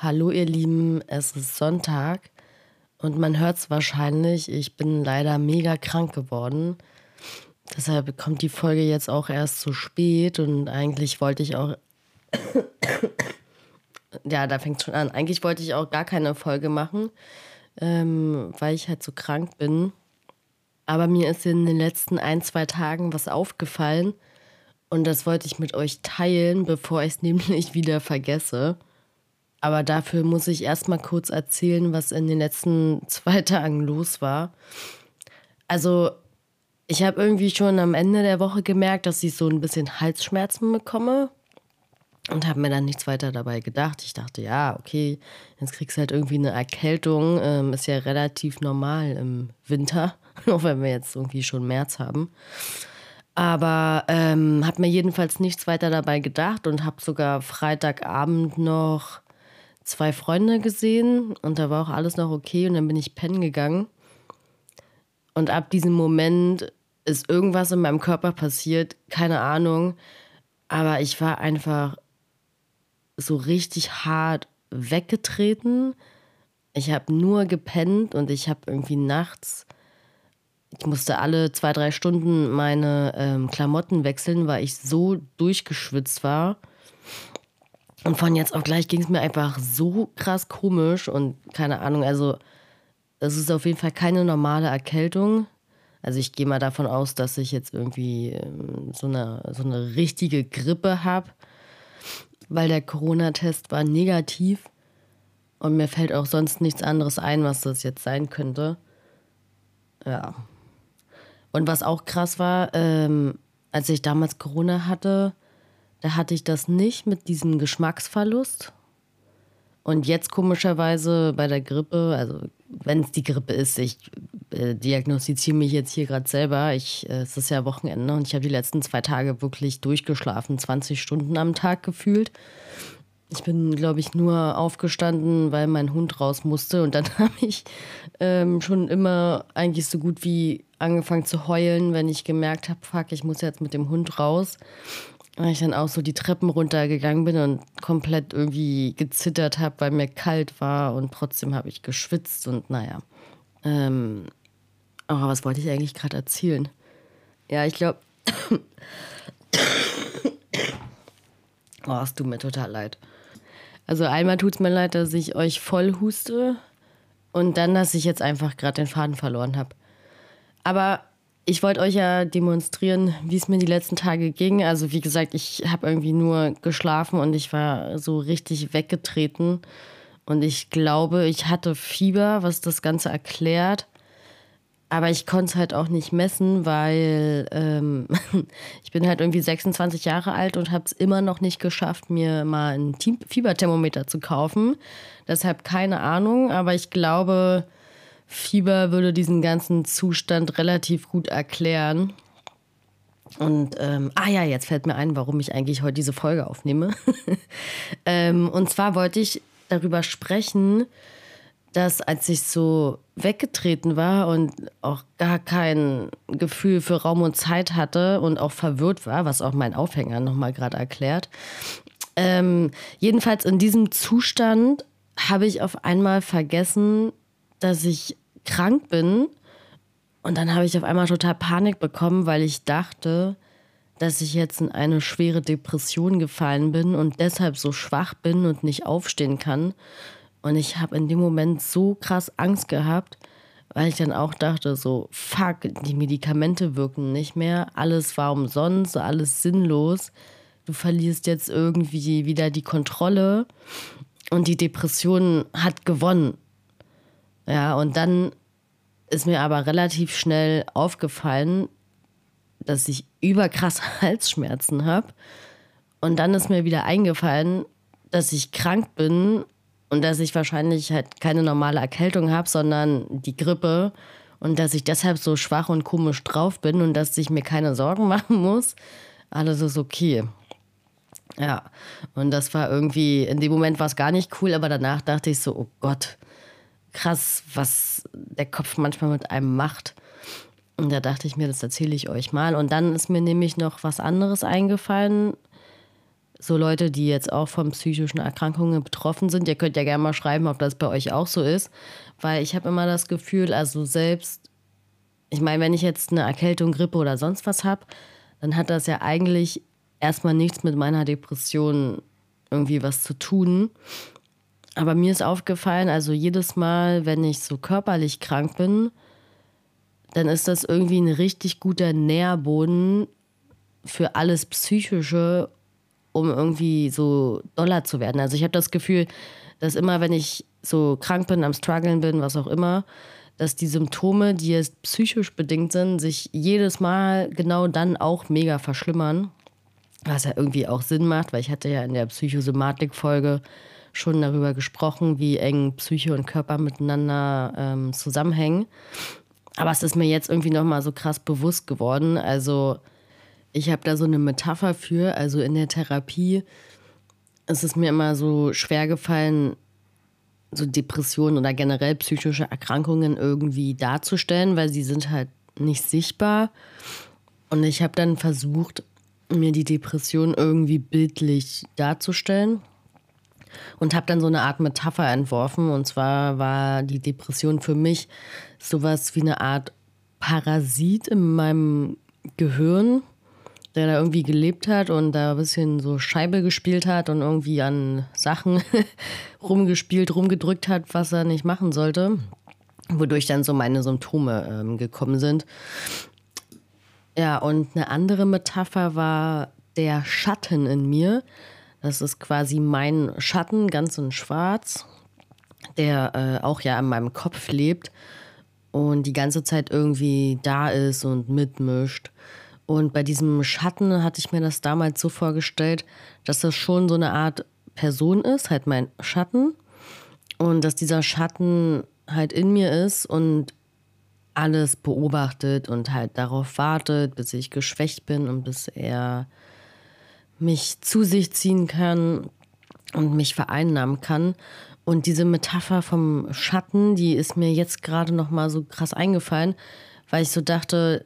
Hallo ihr Lieben, es ist Sonntag und man hört es wahrscheinlich, ich bin leider mega krank geworden. Deshalb kommt die Folge jetzt auch erst zu spät und eigentlich wollte ich auch... ja, da fängt es schon an. Eigentlich wollte ich auch gar keine Folge machen, ähm, weil ich halt so krank bin. Aber mir ist in den letzten ein, zwei Tagen was aufgefallen und das wollte ich mit euch teilen, bevor ich es nämlich wieder vergesse. Aber dafür muss ich erstmal kurz erzählen, was in den letzten zwei Tagen los war. Also, ich habe irgendwie schon am Ende der Woche gemerkt, dass ich so ein bisschen Halsschmerzen bekomme. Und habe mir dann nichts weiter dabei gedacht. Ich dachte, ja, okay, jetzt kriegst du halt irgendwie eine Erkältung. Ähm, ist ja relativ normal im Winter, auch wenn wir jetzt irgendwie schon März haben. Aber ähm, habe mir jedenfalls nichts weiter dabei gedacht und habe sogar Freitagabend noch zwei Freunde gesehen und da war auch alles noch okay und dann bin ich pennen gegangen. Und ab diesem Moment ist irgendwas in meinem Körper passiert, keine Ahnung, aber ich war einfach so richtig hart weggetreten. Ich habe nur gepennt und ich habe irgendwie nachts, ich musste alle zwei, drei Stunden meine ähm, Klamotten wechseln, weil ich so durchgeschwitzt war. Und von jetzt auf gleich ging es mir einfach so krass komisch und keine Ahnung, also es ist auf jeden Fall keine normale Erkältung. Also ich gehe mal davon aus, dass ich jetzt irgendwie ähm, so eine, so eine richtige Grippe habe, weil der Corona-Test war negativ und mir fällt auch sonst nichts anderes ein, was das jetzt sein könnte. Ja. Und was auch krass war, ähm, als ich damals Corona hatte, da hatte ich das nicht mit diesem Geschmacksverlust. Und jetzt komischerweise bei der Grippe, also wenn es die Grippe ist, ich äh, diagnostiziere mich jetzt hier gerade selber. Ich, äh, es ist ja Wochenende und ich habe die letzten zwei Tage wirklich durchgeschlafen, 20 Stunden am Tag gefühlt. Ich bin, glaube ich, nur aufgestanden, weil mein Hund raus musste. Und dann habe ich ähm, schon immer eigentlich so gut wie angefangen zu heulen, wenn ich gemerkt habe, fuck, ich muss jetzt mit dem Hund raus. Weil ich dann auch so die Treppen runtergegangen bin und komplett irgendwie gezittert habe, weil mir kalt war und trotzdem habe ich geschwitzt und naja. Ähm, aber was wollte ich eigentlich gerade erzählen? Ja, ich glaube. oh, es tut mir total leid. Also einmal tut es mir leid, dass ich euch voll huste und dann, dass ich jetzt einfach gerade den Faden verloren habe. Aber ich wollte euch ja demonstrieren, wie es mir die letzten Tage ging. Also wie gesagt, ich habe irgendwie nur geschlafen und ich war so richtig weggetreten. Und ich glaube, ich hatte Fieber, was das Ganze erklärt. Aber ich konnte es halt auch nicht messen, weil ähm, ich bin halt irgendwie 26 Jahre alt und habe es immer noch nicht geschafft, mir mal ein Fieberthermometer zu kaufen. Deshalb keine Ahnung, aber ich glaube, Fieber würde diesen ganzen Zustand relativ gut erklären. Und, ähm, ah ja, jetzt fällt mir ein, warum ich eigentlich heute diese Folge aufnehme. ähm, und zwar wollte ich darüber sprechen, dass als ich so weggetreten war und auch gar kein Gefühl für Raum und Zeit hatte und auch verwirrt war, was auch mein Aufhänger nochmal gerade erklärt. Ähm, jedenfalls in diesem Zustand habe ich auf einmal vergessen, dass ich krank bin. Und dann habe ich auf einmal total Panik bekommen, weil ich dachte, dass ich jetzt in eine schwere Depression gefallen bin und deshalb so schwach bin und nicht aufstehen kann. Und ich habe in dem Moment so krass Angst gehabt, weil ich dann auch dachte, so, fuck, die Medikamente wirken nicht mehr, alles war umsonst, alles sinnlos. Du verlierst jetzt irgendwie wieder die Kontrolle und die Depression hat gewonnen. Ja, und dann ist mir aber relativ schnell aufgefallen, dass ich überkrasse Halsschmerzen habe. Und dann ist mir wieder eingefallen, dass ich krank bin und dass ich wahrscheinlich halt keine normale Erkältung habe, sondern die Grippe und dass ich deshalb so schwach und komisch drauf bin und dass ich mir keine Sorgen machen muss. Alles ist okay. Ja, und das war irgendwie, in dem Moment war es gar nicht cool, aber danach dachte ich so, oh Gott, krass, was der Kopf manchmal mit einem macht. Und da dachte ich mir, das erzähle ich euch mal. Und dann ist mir nämlich noch was anderes eingefallen. so Leute, die jetzt auch von psychischen Erkrankungen betroffen sind, ihr könnt ja gerne mal schreiben, ob das bei euch auch so ist. Weil ich habe immer das Gefühl, also selbst, ich meine, wenn ich jetzt eine Erkältung, Grippe oder sonst was habe, dann hat das ja eigentlich erstmal nichts mit meiner Depression irgendwie was zu tun. Aber mir ist aufgefallen, also jedes Mal, wenn ich so körperlich krank bin, dann ist das irgendwie ein richtig guter Nährboden für alles Psychische, um irgendwie so doller zu werden. Also ich habe das Gefühl, dass immer, wenn ich so krank bin, am Struggeln bin, was auch immer, dass die Symptome, die jetzt psychisch bedingt sind, sich jedes Mal genau dann auch mega verschlimmern. Was ja irgendwie auch Sinn macht, weil ich hatte ja in der Psychosomatik-Folge schon darüber gesprochen, wie eng Psyche und Körper miteinander ähm, zusammenhängen. Aber es ist mir jetzt irgendwie nochmal so krass bewusst geworden. Also ich habe da so eine Metapher für. Also in der Therapie ist es mir immer so schwer gefallen, so Depressionen oder generell psychische Erkrankungen irgendwie darzustellen, weil sie sind halt nicht sichtbar. Und ich habe dann versucht, mir die Depression irgendwie bildlich darzustellen und habe dann so eine Art Metapher entworfen. Und zwar war die Depression für mich sowas wie eine Art Parasit in meinem Gehirn, der da irgendwie gelebt hat und da ein bisschen so Scheibe gespielt hat und irgendwie an Sachen rumgespielt, rumgedrückt hat, was er nicht machen sollte, wodurch dann so meine Symptome ähm, gekommen sind. Ja, und eine andere Metapher war der Schatten in mir. Das ist quasi mein Schatten, ganz in schwarz, der äh, auch ja in meinem Kopf lebt und die ganze Zeit irgendwie da ist und mitmischt. Und bei diesem Schatten hatte ich mir das damals so vorgestellt, dass das schon so eine Art Person ist, halt mein Schatten. Und dass dieser Schatten halt in mir ist und alles beobachtet und halt darauf wartet, bis ich geschwächt bin und bis er mich zu sich ziehen kann und mich vereinnahmen kann. Und diese Metapher vom Schatten, die ist mir jetzt gerade noch mal so krass eingefallen, weil ich so dachte,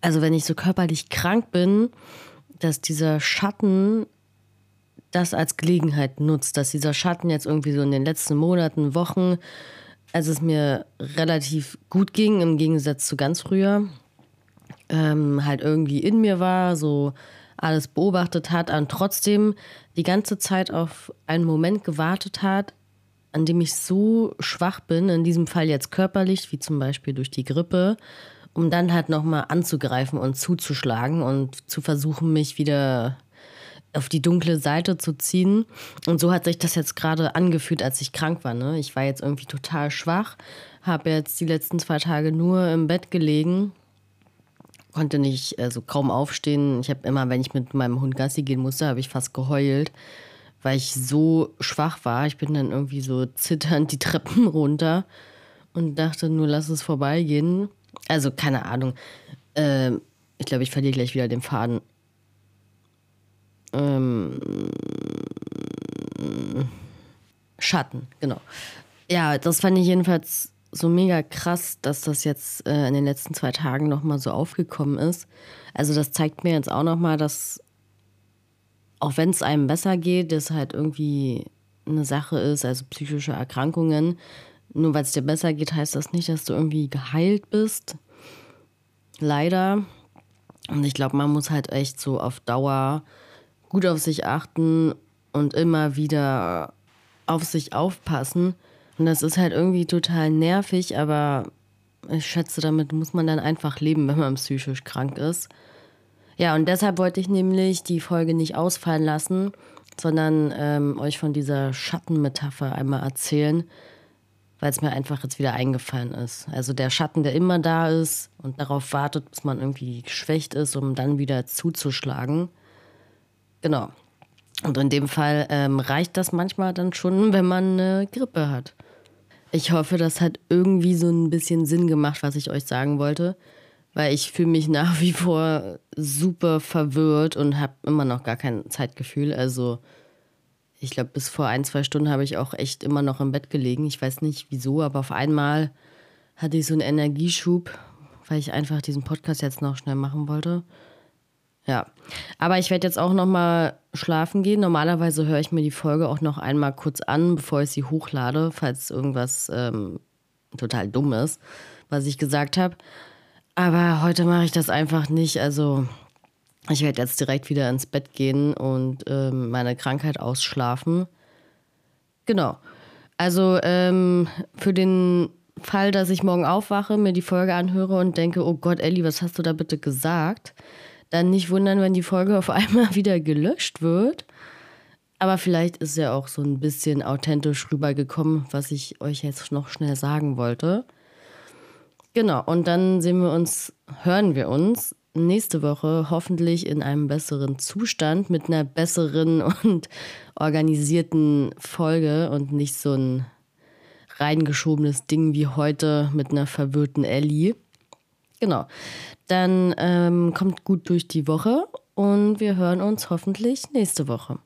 also wenn ich so körperlich krank bin, dass dieser Schatten das als Gelegenheit nutzt, dass dieser Schatten jetzt irgendwie so in den letzten Monaten, Wochen, als es mir relativ gut ging, im Gegensatz zu ganz früher, ähm, halt irgendwie in mir war, so alles beobachtet hat und trotzdem die ganze Zeit auf einen Moment gewartet hat, an dem ich so schwach bin, in diesem Fall jetzt körperlich, wie zum Beispiel durch die Grippe, um dann halt nochmal anzugreifen und zuzuschlagen und zu versuchen, mich wieder auf die dunkle Seite zu ziehen. Und so hat sich das jetzt gerade angefühlt, als ich krank war. Ne? Ich war jetzt irgendwie total schwach, habe jetzt die letzten zwei Tage nur im Bett gelegen konnte nicht, also kaum aufstehen. Ich habe immer, wenn ich mit meinem Hund Gassi gehen musste, habe ich fast geheult, weil ich so schwach war. Ich bin dann irgendwie so zitternd die Treppen runter und dachte nur, lass es vorbeigehen. Also keine Ahnung. Ähm, ich glaube, ich verliere gleich wieder den Faden. Ähm, Schatten, genau. Ja, das fand ich jedenfalls so mega krass, dass das jetzt äh, in den letzten zwei Tagen nochmal so aufgekommen ist. Also das zeigt mir jetzt auch nochmal, dass auch wenn es einem besser geht, das halt irgendwie eine Sache ist, also psychische Erkrankungen. Nur weil es dir besser geht, heißt das nicht, dass du irgendwie geheilt bist. Leider. Und ich glaube, man muss halt echt so auf Dauer gut auf sich achten und immer wieder auf sich aufpassen und das ist halt irgendwie total nervig, aber ich schätze, damit muss man dann einfach leben, wenn man psychisch krank ist. Ja, und deshalb wollte ich nämlich die Folge nicht ausfallen lassen, sondern ähm, euch von dieser Schattenmetapher einmal erzählen, weil es mir einfach jetzt wieder eingefallen ist. Also der Schatten, der immer da ist und darauf wartet, bis man irgendwie geschwächt ist, um dann wieder zuzuschlagen. Genau. Und in dem Fall ähm, reicht das manchmal dann schon, wenn man eine Grippe hat. Ich hoffe, das hat irgendwie so ein bisschen Sinn gemacht, was ich euch sagen wollte, weil ich fühle mich nach wie vor super verwirrt und habe immer noch gar kein Zeitgefühl. Also ich glaube, bis vor ein, zwei Stunden habe ich auch echt immer noch im Bett gelegen. Ich weiß nicht wieso, aber auf einmal hatte ich so einen Energieschub, weil ich einfach diesen Podcast jetzt noch schnell machen wollte. Ja, aber ich werde jetzt auch noch mal schlafen gehen. Normalerweise höre ich mir die Folge auch noch einmal kurz an, bevor ich sie hochlade, falls irgendwas ähm, total dumm ist, was ich gesagt habe. Aber heute mache ich das einfach nicht. Also ich werde jetzt direkt wieder ins Bett gehen und ähm, meine Krankheit ausschlafen. Genau. Also ähm, für den Fall, dass ich morgen aufwache, mir die Folge anhöre und denke, oh Gott, Ellie, was hast du da bitte gesagt? Dann nicht wundern, wenn die Folge auf einmal wieder gelöscht wird. Aber vielleicht ist ja auch so ein bisschen authentisch rübergekommen, was ich euch jetzt noch schnell sagen wollte. Genau, und dann sehen wir uns, hören wir uns nächste Woche hoffentlich in einem besseren Zustand mit einer besseren und organisierten Folge und nicht so ein reingeschobenes Ding wie heute mit einer verwirrten Ellie. Genau. Dann ähm, kommt gut durch die Woche und wir hören uns hoffentlich nächste Woche.